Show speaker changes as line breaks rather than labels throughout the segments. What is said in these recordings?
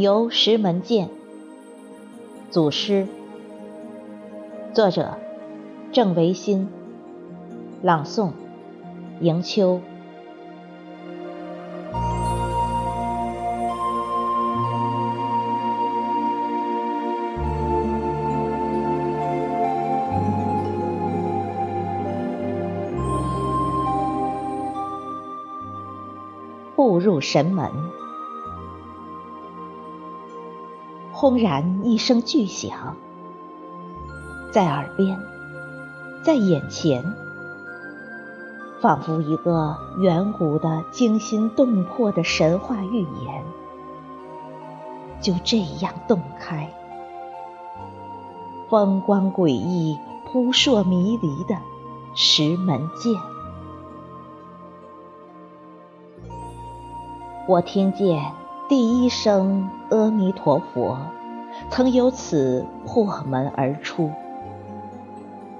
游石门涧，祖师，作者郑维新，朗诵迎秋。步入神门，轰然一声巨响，在耳边，在眼前，仿佛一个远古的惊心动魄的神话寓言，就这样洞开，风光诡异、扑朔迷离的石门涧。我听见第一声阿弥陀佛，曾由此破门而出，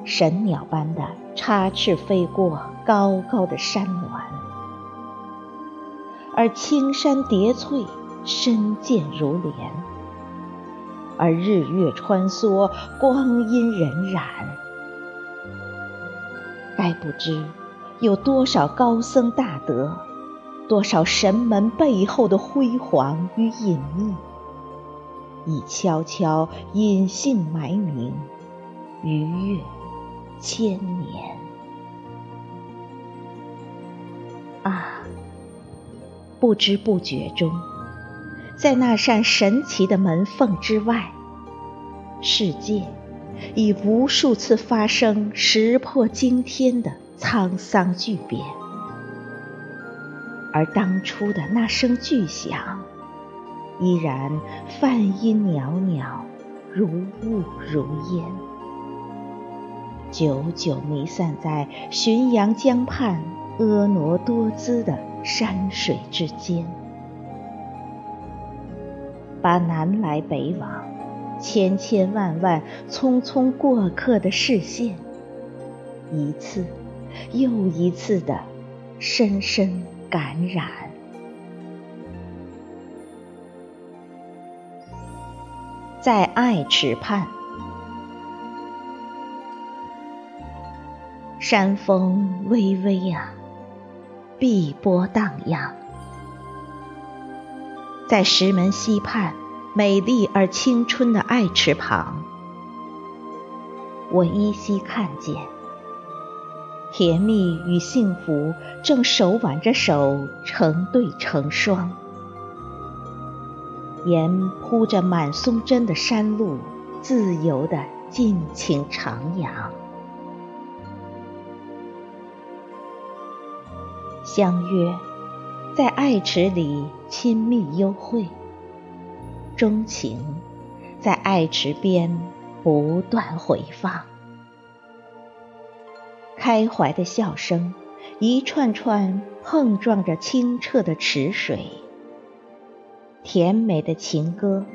神鸟般的插翅飞过高高的山峦，而青山叠翠，深涧如莲，而日月穿梭，光阴荏苒。该不知有多少高僧大德。多少神门背后的辉煌与隐秘，已悄悄隐姓埋名，逾越千年。啊，不知不觉中，在那扇神奇的门缝之外，世界已无数次发生石破惊天的沧桑巨变。而当初的那声巨响，依然梵音袅袅，如雾如烟，久久弥散在浔阳江畔婀娜多姿的山水之间，把南来北往、千千万万匆匆过客的视线，一次又一次的深深。感染，在爱池畔，山风微微呀，碧波荡漾。在石门溪畔，美丽而青春的爱池旁，我依稀看见。甜蜜与幸福正手挽着手，成对成双，沿铺着满松针的山路，自由地尽情徜徉。相约在爱池里亲密幽会，钟情在爱池边不断回放。开怀的笑声，一串串碰撞着清澈的池水；甜美的情歌，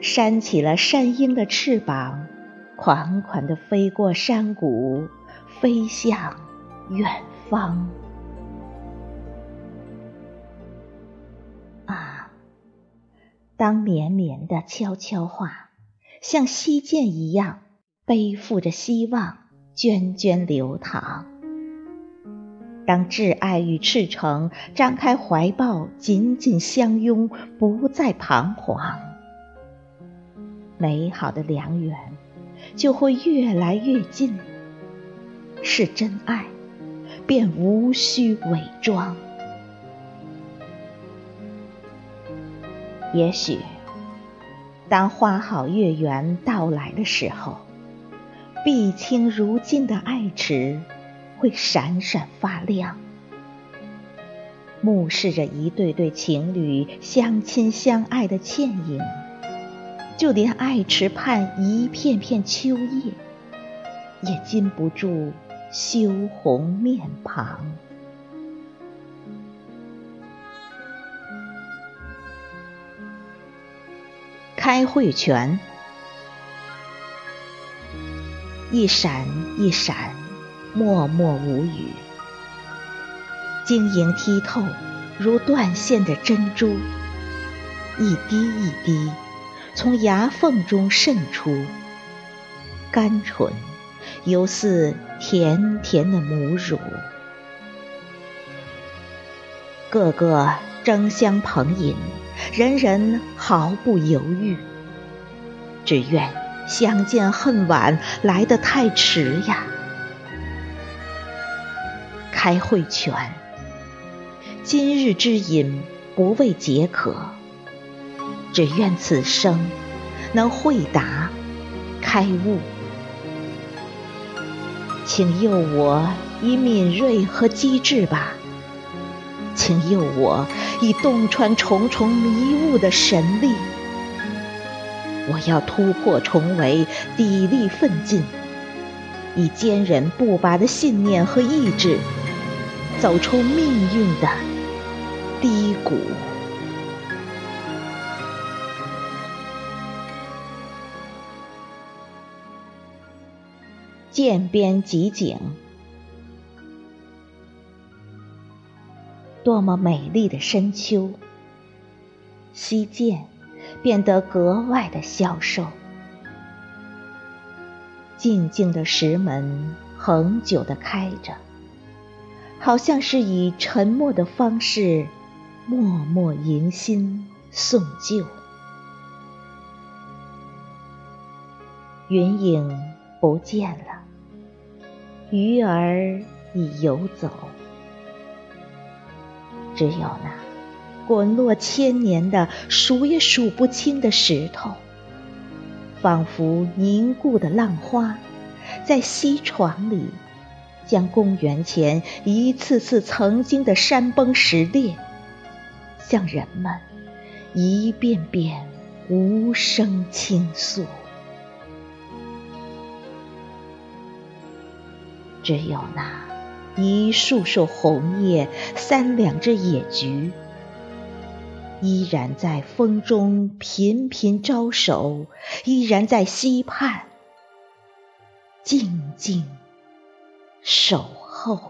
扇起了山鹰的翅膀，款款地飞过山谷，飞向远方。啊，当绵绵的悄悄话，像溪涧一样，背负着希望。涓涓流淌。当挚爱与赤诚张开怀抱，紧紧相拥，不再彷徨，美好的良缘就会越来越近。是真爱，便无需伪装。也许，当花好月圆到来的时候。碧清如镜的爱池会闪闪发亮，目视着一对对情侣相亲相爱的倩影，就连爱池畔一片片秋叶，也禁不住羞红面庞。开会泉。一闪一闪，默默无语，晶莹剔透，如断线的珍珠。一滴一滴从牙缝中渗出，甘醇，犹似甜甜的母乳。个个争相捧饮，人人毫不犹豫，只愿相见恨晚来得太迟呀！开会泉，今日之饮不为解渴，只愿此生能会达开悟。请佑我以敏锐和机智吧。请佑我以洞穿重重迷雾的神力，我要突破重围，砥砺奋进，以坚韧不拔的信念和意志，走出命运的低谷。涧边集景。多么美丽的深秋，溪涧变得格外的消瘦。静静的石门恒久的开着，好像是以沉默的方式默默迎新送旧。云影不见了，鱼儿已游走。只有那滚落千年的数也数不清的石头，仿佛凝固的浪花，在溪床里，将公元前一次次曾经的山崩石裂，向人们一遍遍无声倾诉。只有那。一束束红叶，三两只野菊，依然在风中频频招手，依然在溪畔静静守候。